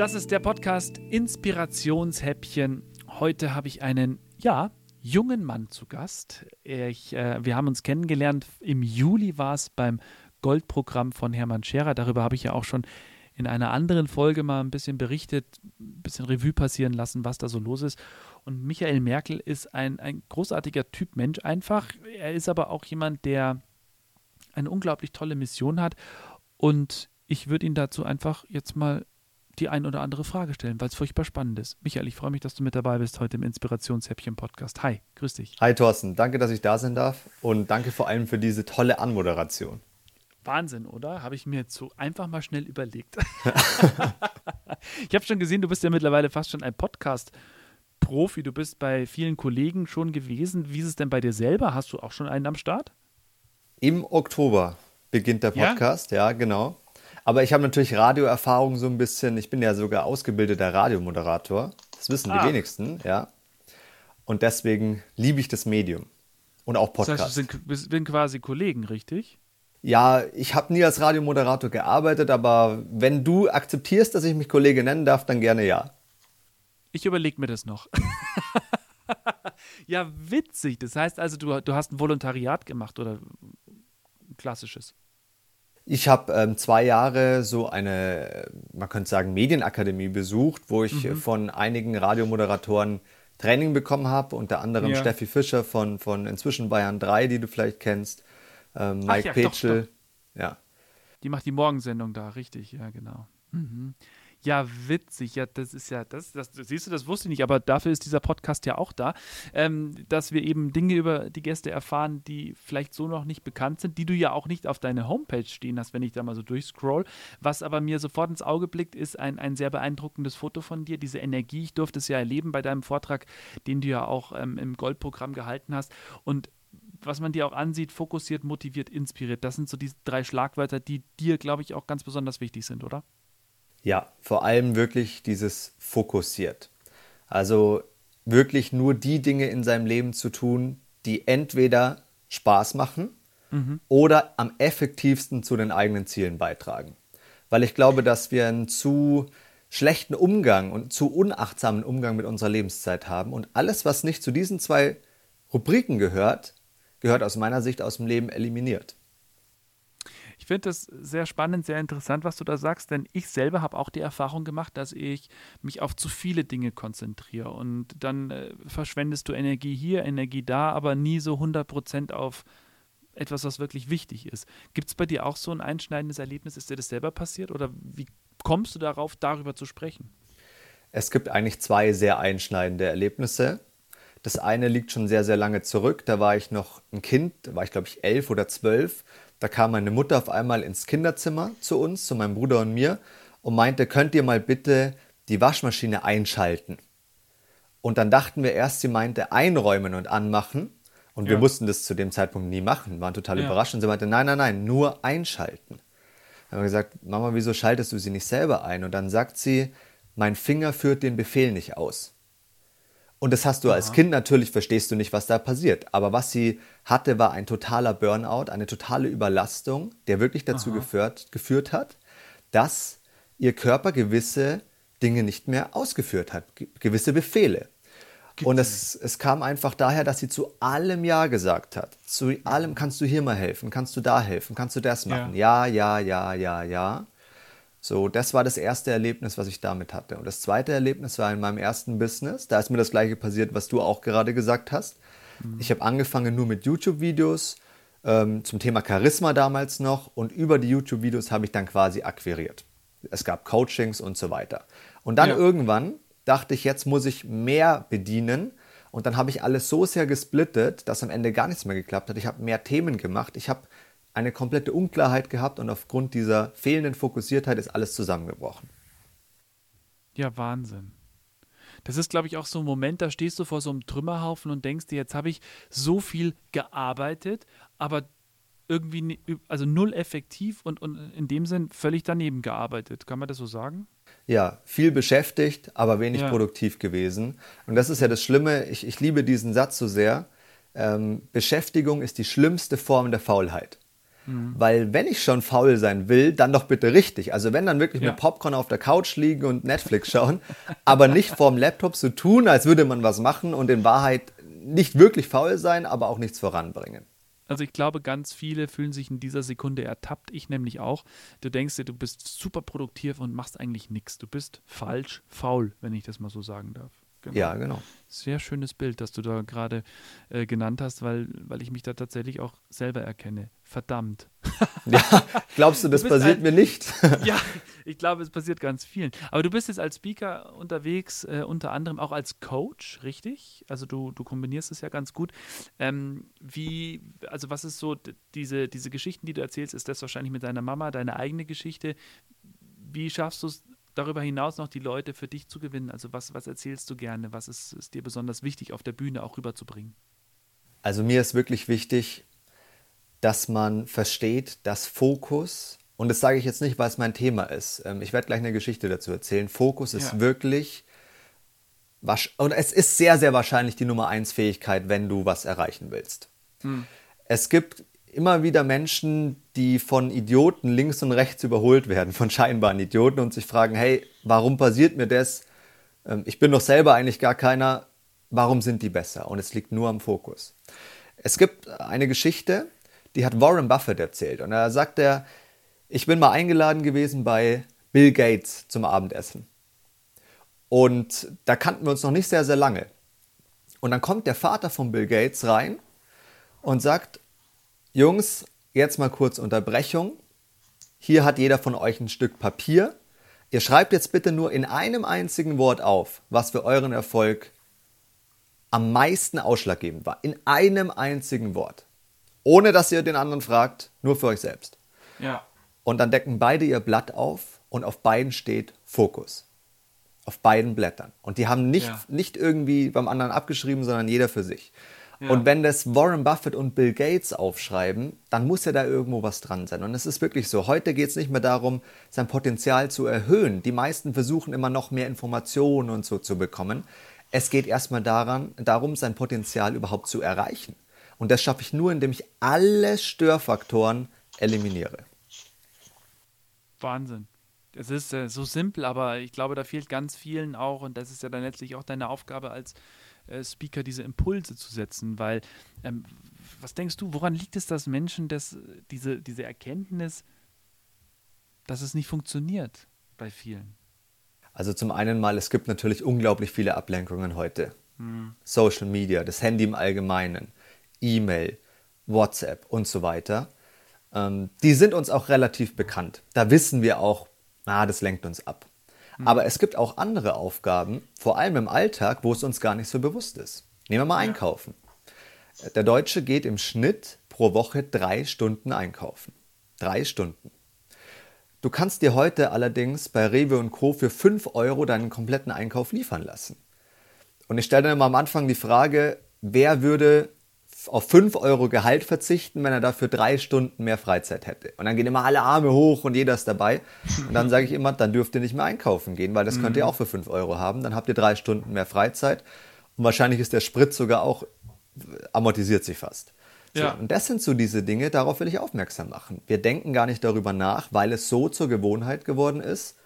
Das ist der Podcast Inspirationshäppchen. Heute habe ich einen, ja, jungen Mann zu Gast. Ich, äh, wir haben uns kennengelernt, im Juli war es beim Goldprogramm von Hermann Scherer. Darüber habe ich ja auch schon in einer anderen Folge mal ein bisschen berichtet, ein bisschen Revue passieren lassen, was da so los ist. Und Michael Merkel ist ein, ein großartiger Typ Mensch einfach. Er ist aber auch jemand, der eine unglaublich tolle Mission hat. Und ich würde ihn dazu einfach jetzt mal die ein oder andere Frage stellen, weil es furchtbar spannend ist. Michael, ich freue mich, dass du mit dabei bist heute im Inspirationshäppchen-Podcast. Hi, grüß dich. Hi Thorsten, danke, dass ich da sein darf und danke vor allem für diese tolle Anmoderation. Wahnsinn, oder? Habe ich mir jetzt so einfach mal schnell überlegt. ich habe schon gesehen, du bist ja mittlerweile fast schon ein Podcast-Profi. Du bist bei vielen Kollegen schon gewesen. Wie ist es denn bei dir selber? Hast du auch schon einen am Start? Im Oktober beginnt der Podcast, ja, ja genau. Aber ich habe natürlich Radioerfahrung so ein bisschen. Ich bin ja sogar ausgebildeter Radiomoderator. Das wissen ah. die wenigsten, ja. Und deswegen liebe ich das Medium. Und auch Podcasts. Das heißt, wir sind, quasi Kollegen, richtig? Ja, ich habe nie als Radiomoderator gearbeitet, aber wenn du akzeptierst, dass ich mich Kollege nennen darf, dann gerne ja. Ich überlege mir das noch. ja, witzig. Das heißt also, du, du hast ein Volontariat gemacht oder ein klassisches? Ich habe ähm, zwei Jahre so eine, man könnte sagen, Medienakademie besucht, wo ich mhm. von einigen Radiomoderatoren Training bekommen habe, unter anderem ja. Steffi Fischer von, von inzwischen Bayern 3, die du vielleicht kennst, ähm, Mike ja, Petschel. Ja. Die macht die Morgensendung da, richtig, ja, genau. Mhm. Ja, witzig. Ja, das ist ja, das, das, siehst du, das wusste ich nicht, aber dafür ist dieser Podcast ja auch da, ähm, dass wir eben Dinge über die Gäste erfahren, die vielleicht so noch nicht bekannt sind, die du ja auch nicht auf deine Homepage stehen hast, wenn ich da mal so durchscroll. Was aber mir sofort ins Auge blickt, ist ein, ein sehr beeindruckendes Foto von dir, diese Energie. Ich durfte es ja erleben bei deinem Vortrag, den du ja auch ähm, im Goldprogramm gehalten hast. Und was man dir auch ansieht, fokussiert, motiviert, inspiriert. Das sind so die drei Schlagwörter, die dir, glaube ich, auch ganz besonders wichtig sind, oder? Ja, vor allem wirklich dieses fokussiert. Also wirklich nur die Dinge in seinem Leben zu tun, die entweder Spaß machen mhm. oder am effektivsten zu den eigenen Zielen beitragen. Weil ich glaube, dass wir einen zu schlechten Umgang und zu unachtsamen Umgang mit unserer Lebenszeit haben. Und alles, was nicht zu diesen zwei Rubriken gehört, gehört aus meiner Sicht aus dem Leben eliminiert finde das sehr spannend, sehr interessant, was du da sagst, denn ich selber habe auch die Erfahrung gemacht, dass ich mich auf zu viele Dinge konzentriere und dann äh, verschwendest du Energie hier, Energie da, aber nie so 100 Prozent auf etwas, was wirklich wichtig ist. Gibt es bei dir auch so ein einschneidendes Erlebnis? Ist dir das selber passiert oder wie kommst du darauf, darüber zu sprechen? Es gibt eigentlich zwei sehr einschneidende Erlebnisse. Das eine liegt schon sehr, sehr lange zurück. Da war ich noch ein Kind, da war ich glaube ich elf oder zwölf da kam meine Mutter auf einmal ins Kinderzimmer zu uns, zu meinem Bruder und mir und meinte, könnt ihr mal bitte die Waschmaschine einschalten? Und dann dachten wir erst, sie meinte einräumen und anmachen. Und ja. wir mussten das zu dem Zeitpunkt nie machen, waren total ja. überrascht. Und sie meinte, nein, nein, nein, nur einschalten. Dann haben wir gesagt, Mama, wieso schaltest du sie nicht selber ein? Und dann sagt sie, mein Finger führt den Befehl nicht aus. Und das hast du Aha. als Kind natürlich, verstehst du nicht, was da passiert. Aber was sie hatte, war ein totaler Burnout, eine totale Überlastung, der wirklich dazu geführt, geführt hat, dass ihr Körper gewisse Dinge nicht mehr ausgeführt hat, gewisse Befehle. Und es, es kam einfach daher, dass sie zu allem Ja gesagt hat. Zu allem kannst du hier mal helfen, kannst du da helfen, kannst du das machen. Ja, ja, ja, ja, ja. ja. So, das war das erste Erlebnis, was ich damit hatte. Und das zweite Erlebnis war in meinem ersten Business. Da ist mir das gleiche passiert, was du auch gerade gesagt hast. Mhm. Ich habe angefangen nur mit YouTube-Videos ähm, zum Thema Charisma damals noch und über die YouTube-Videos habe ich dann quasi akquiriert. Es gab Coachings und so weiter. Und dann ja. irgendwann dachte ich, jetzt muss ich mehr bedienen. Und dann habe ich alles so sehr gesplittet, dass am Ende gar nichts mehr geklappt hat. Ich habe mehr Themen gemacht. Ich habe eine komplette Unklarheit gehabt und aufgrund dieser fehlenden Fokussiertheit ist alles zusammengebrochen. Ja, Wahnsinn. Das ist, glaube ich, auch so ein Moment, da stehst du vor so einem Trümmerhaufen und denkst dir, jetzt habe ich so viel gearbeitet, aber irgendwie, also null effektiv und, und in dem Sinn völlig daneben gearbeitet. Kann man das so sagen? Ja, viel beschäftigt, aber wenig ja. produktiv gewesen. Und das ist ja das Schlimme. Ich, ich liebe diesen Satz so sehr. Ähm, Beschäftigung ist die schlimmste Form der Faulheit. Mhm. Weil wenn ich schon faul sein will, dann doch bitte richtig. Also wenn dann wirklich ja. mit Popcorn auf der Couch liegen und Netflix schauen, aber nicht vorm Laptop so tun, als würde man was machen und in Wahrheit nicht wirklich faul sein, aber auch nichts voranbringen. Also ich glaube, ganz viele fühlen sich in dieser Sekunde ertappt, ich nämlich auch. Du denkst dir, du bist super produktiv und machst eigentlich nichts. Du bist falsch, faul, wenn ich das mal so sagen darf. Genau. Ja, genau. Sehr schönes Bild, das du da gerade äh, genannt hast, weil, weil ich mich da tatsächlich auch selber erkenne. Verdammt. Ja, glaubst du, das du passiert ein, mir nicht? ja, ich glaube, es passiert ganz vielen. Aber du bist jetzt als Speaker unterwegs, äh, unter anderem auch als Coach, richtig? Also du, du kombinierst es ja ganz gut. Ähm, wie, also was ist so diese, diese Geschichten, die du erzählst, ist das wahrscheinlich mit deiner Mama, deine eigene Geschichte? Wie schaffst du es, darüber hinaus noch die Leute für dich zu gewinnen? Also was, was erzählst du gerne? Was ist, ist dir besonders wichtig auf der Bühne auch rüberzubringen? Also mir ist wirklich wichtig, dass man versteht, dass Fokus, und das sage ich jetzt nicht, weil es mein Thema ist, ähm, ich werde gleich eine Geschichte dazu erzählen, Fokus ist ja. wirklich, und es ist sehr, sehr wahrscheinlich die Nummer eins Fähigkeit, wenn du was erreichen willst. Hm. Es gibt immer wieder Menschen, die von Idioten links und rechts überholt werden, von scheinbaren Idioten und sich fragen, hey, warum passiert mir das? Ähm, ich bin doch selber eigentlich gar keiner. Warum sind die besser? Und es liegt nur am Fokus. Es gibt eine Geschichte, die hat Warren Buffett erzählt. Und da sagt er, ich bin mal eingeladen gewesen bei Bill Gates zum Abendessen. Und da kannten wir uns noch nicht sehr, sehr lange. Und dann kommt der Vater von Bill Gates rein und sagt, Jungs, jetzt mal kurz Unterbrechung. Hier hat jeder von euch ein Stück Papier. Ihr schreibt jetzt bitte nur in einem einzigen Wort auf, was für euren Erfolg am meisten ausschlaggebend war. In einem einzigen Wort. Ohne dass ihr den anderen fragt, nur für euch selbst. Ja. Und dann decken beide ihr Blatt auf und auf beiden steht Fokus. Auf beiden Blättern. Und die haben nicht, ja. nicht irgendwie beim anderen abgeschrieben, sondern jeder für sich. Und wenn das Warren Buffett und Bill Gates aufschreiben, dann muss ja da irgendwo was dran sein. Und es ist wirklich so. Heute geht es nicht mehr darum, sein Potenzial zu erhöhen. Die meisten versuchen immer noch mehr Informationen und so zu bekommen. Es geht erstmal daran, darum, sein Potenzial überhaupt zu erreichen. Und das schaffe ich nur, indem ich alle Störfaktoren eliminiere. Wahnsinn. Es ist äh, so simpel, aber ich glaube, da fehlt ganz vielen auch, und das ist ja dann letztlich auch deine Aufgabe als äh, Speaker diese Impulse zu setzen, weil ähm, was denkst du, woran liegt es, dass Menschen das, diese, diese Erkenntnis, dass es nicht funktioniert bei vielen? Also zum einen mal, es gibt natürlich unglaublich viele Ablenkungen heute. Hm. Social Media, das Handy im Allgemeinen, E-Mail, WhatsApp und so weiter. Ähm, die sind uns auch relativ bekannt. Da wissen wir auch, ah, das lenkt uns ab. Mhm. Aber es gibt auch andere Aufgaben, vor allem im Alltag, wo es uns gar nicht so bewusst ist. Nehmen wir mal Einkaufen. Der Deutsche geht im Schnitt pro Woche drei Stunden einkaufen. Drei Stunden. Du kannst dir heute allerdings bei Rewe und Co. für 5 Euro deinen kompletten Einkauf liefern lassen. Und ich stelle dann immer am Anfang die Frage, wer würde auf 5 Euro Gehalt verzichten, wenn er dafür drei Stunden mehr Freizeit hätte. Und dann gehen immer alle Arme hoch und jeder ist dabei. Und dann sage ich immer, dann dürft ihr nicht mehr einkaufen gehen, weil das mhm. könnt ihr mhm. auch für 5 Euro haben. Dann habt ihr drei Stunden mehr Freizeit. Und wahrscheinlich ist der Sprit sogar auch, amortisiert sich fast. So, ja. Und das sind so diese Dinge, darauf will ich aufmerksam machen. Wir denken gar nicht darüber nach, weil es so zur Gewohnheit geworden ist,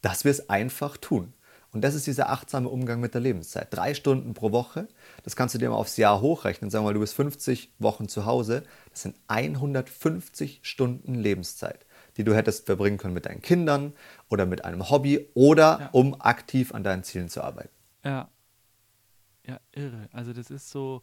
dass wir es einfach tun. Und das ist dieser achtsame Umgang mit der Lebenszeit. Drei Stunden pro Woche, das kannst du dir mal aufs Jahr hochrechnen. Sagen wir mal, du bist 50 Wochen zu Hause. Das sind 150 Stunden Lebenszeit, die du hättest verbringen können mit deinen Kindern oder mit einem Hobby oder ja. um aktiv an deinen Zielen zu arbeiten. Ja. Ja, irre. Also das ist so,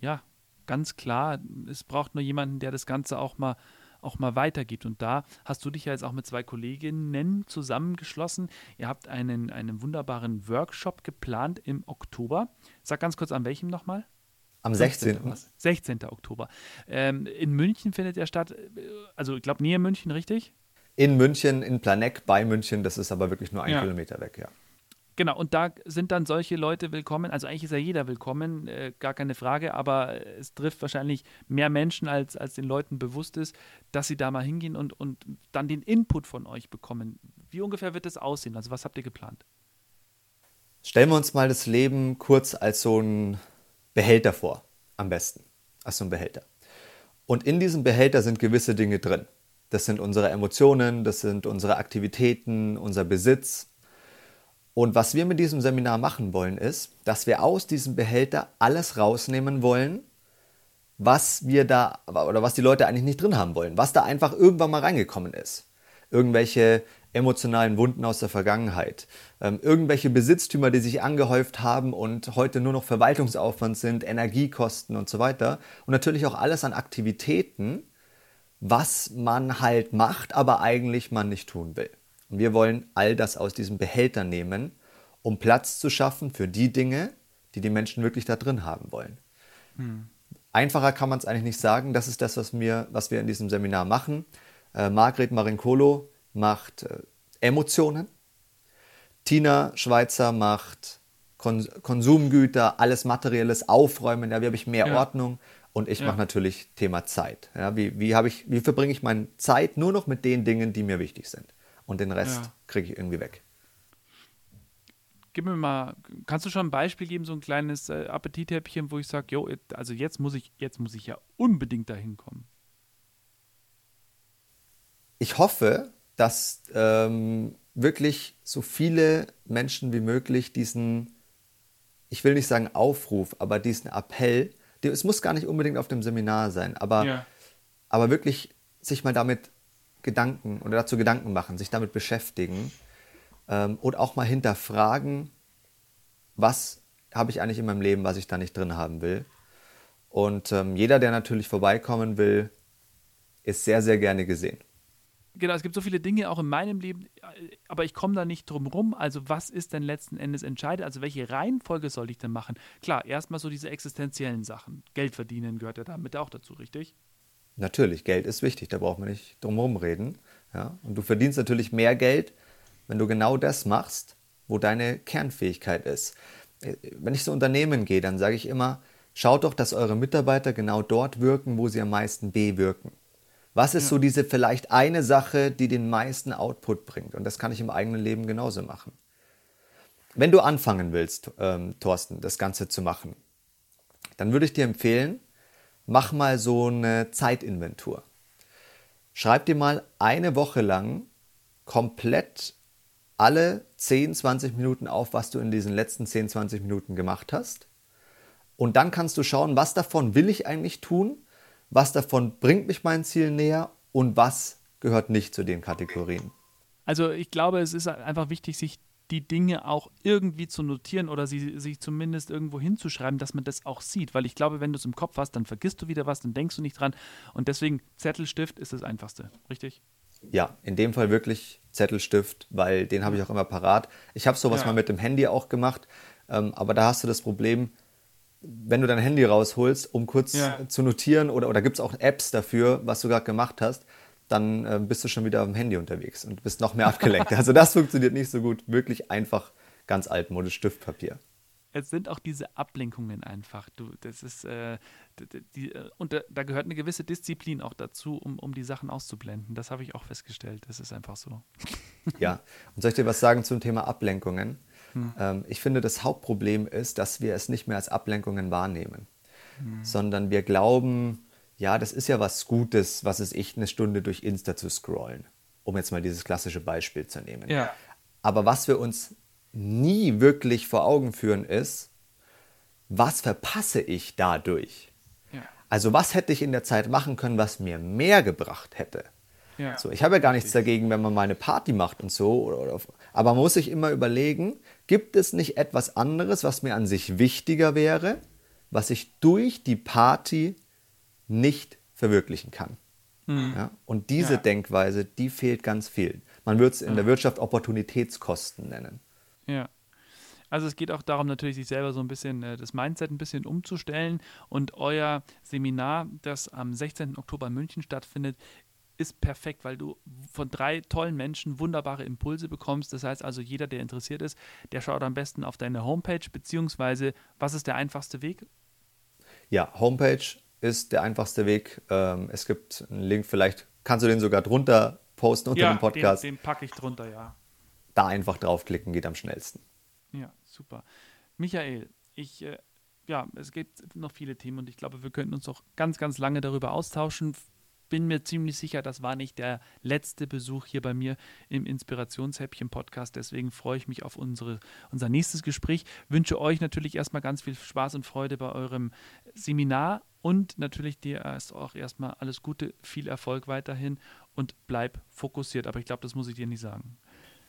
ja, ganz klar. Es braucht nur jemanden, der das Ganze auch mal auch mal weitergibt. Und da hast du dich ja jetzt auch mit zwei Kolleginnen zusammengeschlossen. Ihr habt einen, einen wunderbaren Workshop geplant im Oktober. Sag ganz kurz, an welchem nochmal? Am 16. 16. Oktober. Ähm, in München findet er statt, also ich glaube, nähe München, richtig? In München, in Planegg bei München, das ist aber wirklich nur ein ja. Kilometer weg, ja. Genau, und da sind dann solche Leute willkommen. Also eigentlich ist ja jeder willkommen, äh, gar keine Frage, aber es trifft wahrscheinlich mehr Menschen, als, als den Leuten bewusst ist, dass sie da mal hingehen und, und dann den Input von euch bekommen. Wie ungefähr wird das aussehen? Also was habt ihr geplant? Stellen wir uns mal das Leben kurz als so ein Behälter vor, am besten. Als so ein Behälter. Und in diesem Behälter sind gewisse Dinge drin. Das sind unsere Emotionen, das sind unsere Aktivitäten, unser Besitz, und was wir mit diesem Seminar machen wollen, ist, dass wir aus diesem Behälter alles rausnehmen wollen, was wir da oder was die Leute eigentlich nicht drin haben wollen, was da einfach irgendwann mal reingekommen ist. Irgendwelche emotionalen Wunden aus der Vergangenheit, ähm, irgendwelche Besitztümer, die sich angehäuft haben und heute nur noch Verwaltungsaufwand sind, Energiekosten und so weiter. Und natürlich auch alles an Aktivitäten, was man halt macht, aber eigentlich man nicht tun will. Und wir wollen all das aus diesem Behälter nehmen, um Platz zu schaffen für die Dinge, die die Menschen wirklich da drin haben wollen. Hm. Einfacher kann man es eigentlich nicht sagen. Das ist das, was wir, was wir in diesem Seminar machen. Äh, Margret Marincolo macht äh, Emotionen. Tina Schweizer macht Kon Konsumgüter, alles Materielles, Aufräumen. Ja, wie habe ich mehr ja. Ordnung? Und ich ja. mache natürlich Thema Zeit. Ja, wie, wie, ich, wie verbringe ich meine Zeit nur noch mit den Dingen, die mir wichtig sind? Und den Rest ja. kriege ich irgendwie weg. Gib mir mal, kannst du schon ein Beispiel geben, so ein kleines äh, Appetithäppchen, wo ich sage, jo, also jetzt muss ich, jetzt muss ich ja unbedingt dahin kommen. Ich hoffe, dass ähm, wirklich so viele Menschen wie möglich diesen, ich will nicht sagen Aufruf, aber diesen Appell, es muss gar nicht unbedingt auf dem Seminar sein, aber, ja. aber wirklich sich mal damit Gedanken oder dazu Gedanken machen, sich damit beschäftigen ähm, und auch mal hinterfragen, was habe ich eigentlich in meinem Leben, was ich da nicht drin haben will. Und ähm, jeder, der natürlich vorbeikommen will, ist sehr, sehr gerne gesehen. Genau, es gibt so viele Dinge auch in meinem Leben, aber ich komme da nicht drum rum. Also, was ist denn letzten Endes entscheidend? Also, welche Reihenfolge soll ich denn machen? Klar, erstmal so diese existenziellen Sachen. Geld verdienen gehört ja damit auch dazu, richtig? Natürlich, Geld ist wichtig, da braucht man nicht drum herum reden. Ja? Und du verdienst natürlich mehr Geld, wenn du genau das machst, wo deine Kernfähigkeit ist. Wenn ich zu Unternehmen gehe, dann sage ich immer, schaut doch, dass eure Mitarbeiter genau dort wirken, wo sie am meisten bewirken. Was ist ja. so diese vielleicht eine Sache, die den meisten Output bringt? Und das kann ich im eigenen Leben genauso machen. Wenn du anfangen willst, ähm, Thorsten, das Ganze zu machen, dann würde ich dir empfehlen, mach mal so eine Zeitinventur. Schreib dir mal eine Woche lang komplett alle 10, 20 Minuten auf, was du in diesen letzten 10, 20 Minuten gemacht hast. Und dann kannst du schauen, was davon will ich eigentlich tun, was davon bringt mich mein Ziel näher und was gehört nicht zu den Kategorien. Also ich glaube, es ist einfach wichtig, sich die Dinge auch irgendwie zu notieren oder sie sich zumindest irgendwo hinzuschreiben, dass man das auch sieht. Weil ich glaube, wenn du es im Kopf hast, dann vergisst du wieder was, dann denkst du nicht dran. Und deswegen Zettelstift ist das Einfachste, richtig? Ja, in dem Fall wirklich Zettelstift, weil den habe ich auch immer parat. Ich habe sowas ja. mal mit dem Handy auch gemacht, ähm, aber da hast du das Problem, wenn du dein Handy rausholst, um kurz ja. zu notieren, oder, oder gibt es auch Apps dafür, was du gerade gemacht hast, dann äh, bist du schon wieder auf dem Handy unterwegs und bist noch mehr abgelenkt. also das funktioniert nicht so gut. Wirklich einfach ganz altmodisch Stiftpapier. Es sind auch diese Ablenkungen einfach. Du, das ist, äh, die, die, äh, und da, da, gehört eine gewisse Disziplin auch dazu, um, um die Sachen auszublenden. Das habe ich auch festgestellt. Das ist einfach so. ja, und soll ich dir was sagen zum Thema Ablenkungen? Hm. Ähm, ich finde, das Hauptproblem ist, dass wir es nicht mehr als Ablenkungen wahrnehmen, hm. sondern wir glauben, ja, das ist ja was Gutes, was es ich, eine Stunde durch Insta zu scrollen, um jetzt mal dieses klassische Beispiel zu nehmen. Ja. Aber was wir uns nie wirklich vor Augen führen ist, was verpasse ich dadurch? Ja. Also was hätte ich in der Zeit machen können, was mir mehr gebracht hätte? Ja. So, ich habe ja gar nichts dagegen, wenn man mal eine Party macht und so. Oder, oder, aber man muss sich immer überlegen, gibt es nicht etwas anderes, was mir an sich wichtiger wäre, was ich durch die Party nicht verwirklichen kann. Mhm. Ja? Und diese ja. Denkweise, die fehlt ganz viel. Man würde es in der Wirtschaft Opportunitätskosten nennen. Ja. Also es geht auch darum, natürlich sich selber so ein bisschen äh, das Mindset ein bisschen umzustellen. Und euer Seminar, das am 16. Oktober in München stattfindet, ist perfekt, weil du von drei tollen Menschen wunderbare Impulse bekommst. Das heißt also, jeder, der interessiert ist, der schaut am besten auf deine Homepage, beziehungsweise was ist der einfachste Weg? Ja, Homepage ist der einfachste Weg. Ähm, es gibt einen Link, vielleicht kannst du den sogar drunter posten unter ja, dem Podcast. Den, den packe ich drunter, ja. Da einfach draufklicken geht am schnellsten. Ja, super. Michael, ich, äh, ja, es gibt noch viele Themen und ich glaube, wir könnten uns auch ganz, ganz lange darüber austauschen bin mir ziemlich sicher, das war nicht der letzte Besuch hier bei mir im Inspirationshäppchen-Podcast. Deswegen freue ich mich auf unsere, unser nächstes Gespräch. Wünsche euch natürlich erstmal ganz viel Spaß und Freude bei eurem Seminar und natürlich dir erst auch erstmal alles Gute, viel Erfolg weiterhin und bleib fokussiert. Aber ich glaube, das muss ich dir nicht sagen.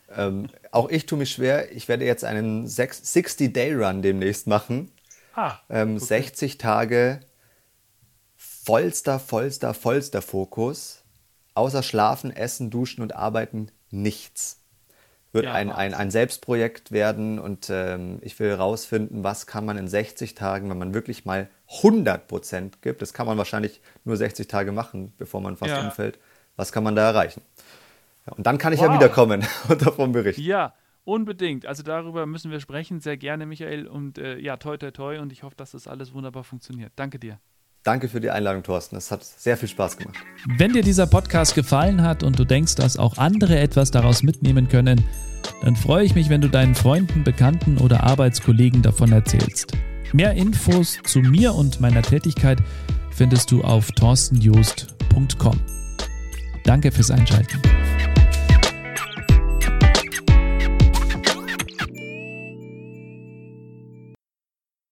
Ähm, auch ich tue mich schwer. Ich werde jetzt einen 60-Day-Run demnächst machen. Ah, ähm, okay. 60 Tage vollster, vollster, vollster Fokus. Außer Schlafen, Essen, Duschen und Arbeiten nichts. Wird ja, ein, ein, ein Selbstprojekt werden und ähm, ich will herausfinden, was kann man in 60 Tagen, wenn man wirklich mal 100 Prozent gibt, das kann man wahrscheinlich nur 60 Tage machen, bevor man fast ja. umfällt, was kann man da erreichen? Ja, und dann kann ich wow. ja wiederkommen und davon berichten. Ja, unbedingt. Also darüber müssen wir sprechen, sehr gerne, Michael. Und äh, ja, toi, toi, toi. Und ich hoffe, dass das alles wunderbar funktioniert. Danke dir. Danke für die Einladung, Thorsten. Es hat sehr viel Spaß gemacht. Wenn dir dieser Podcast gefallen hat und du denkst, dass auch andere etwas daraus mitnehmen können, dann freue ich mich, wenn du deinen Freunden, Bekannten oder Arbeitskollegen davon erzählst. Mehr Infos zu mir und meiner Tätigkeit findest du auf torstenjoost.com. Danke fürs Einschalten.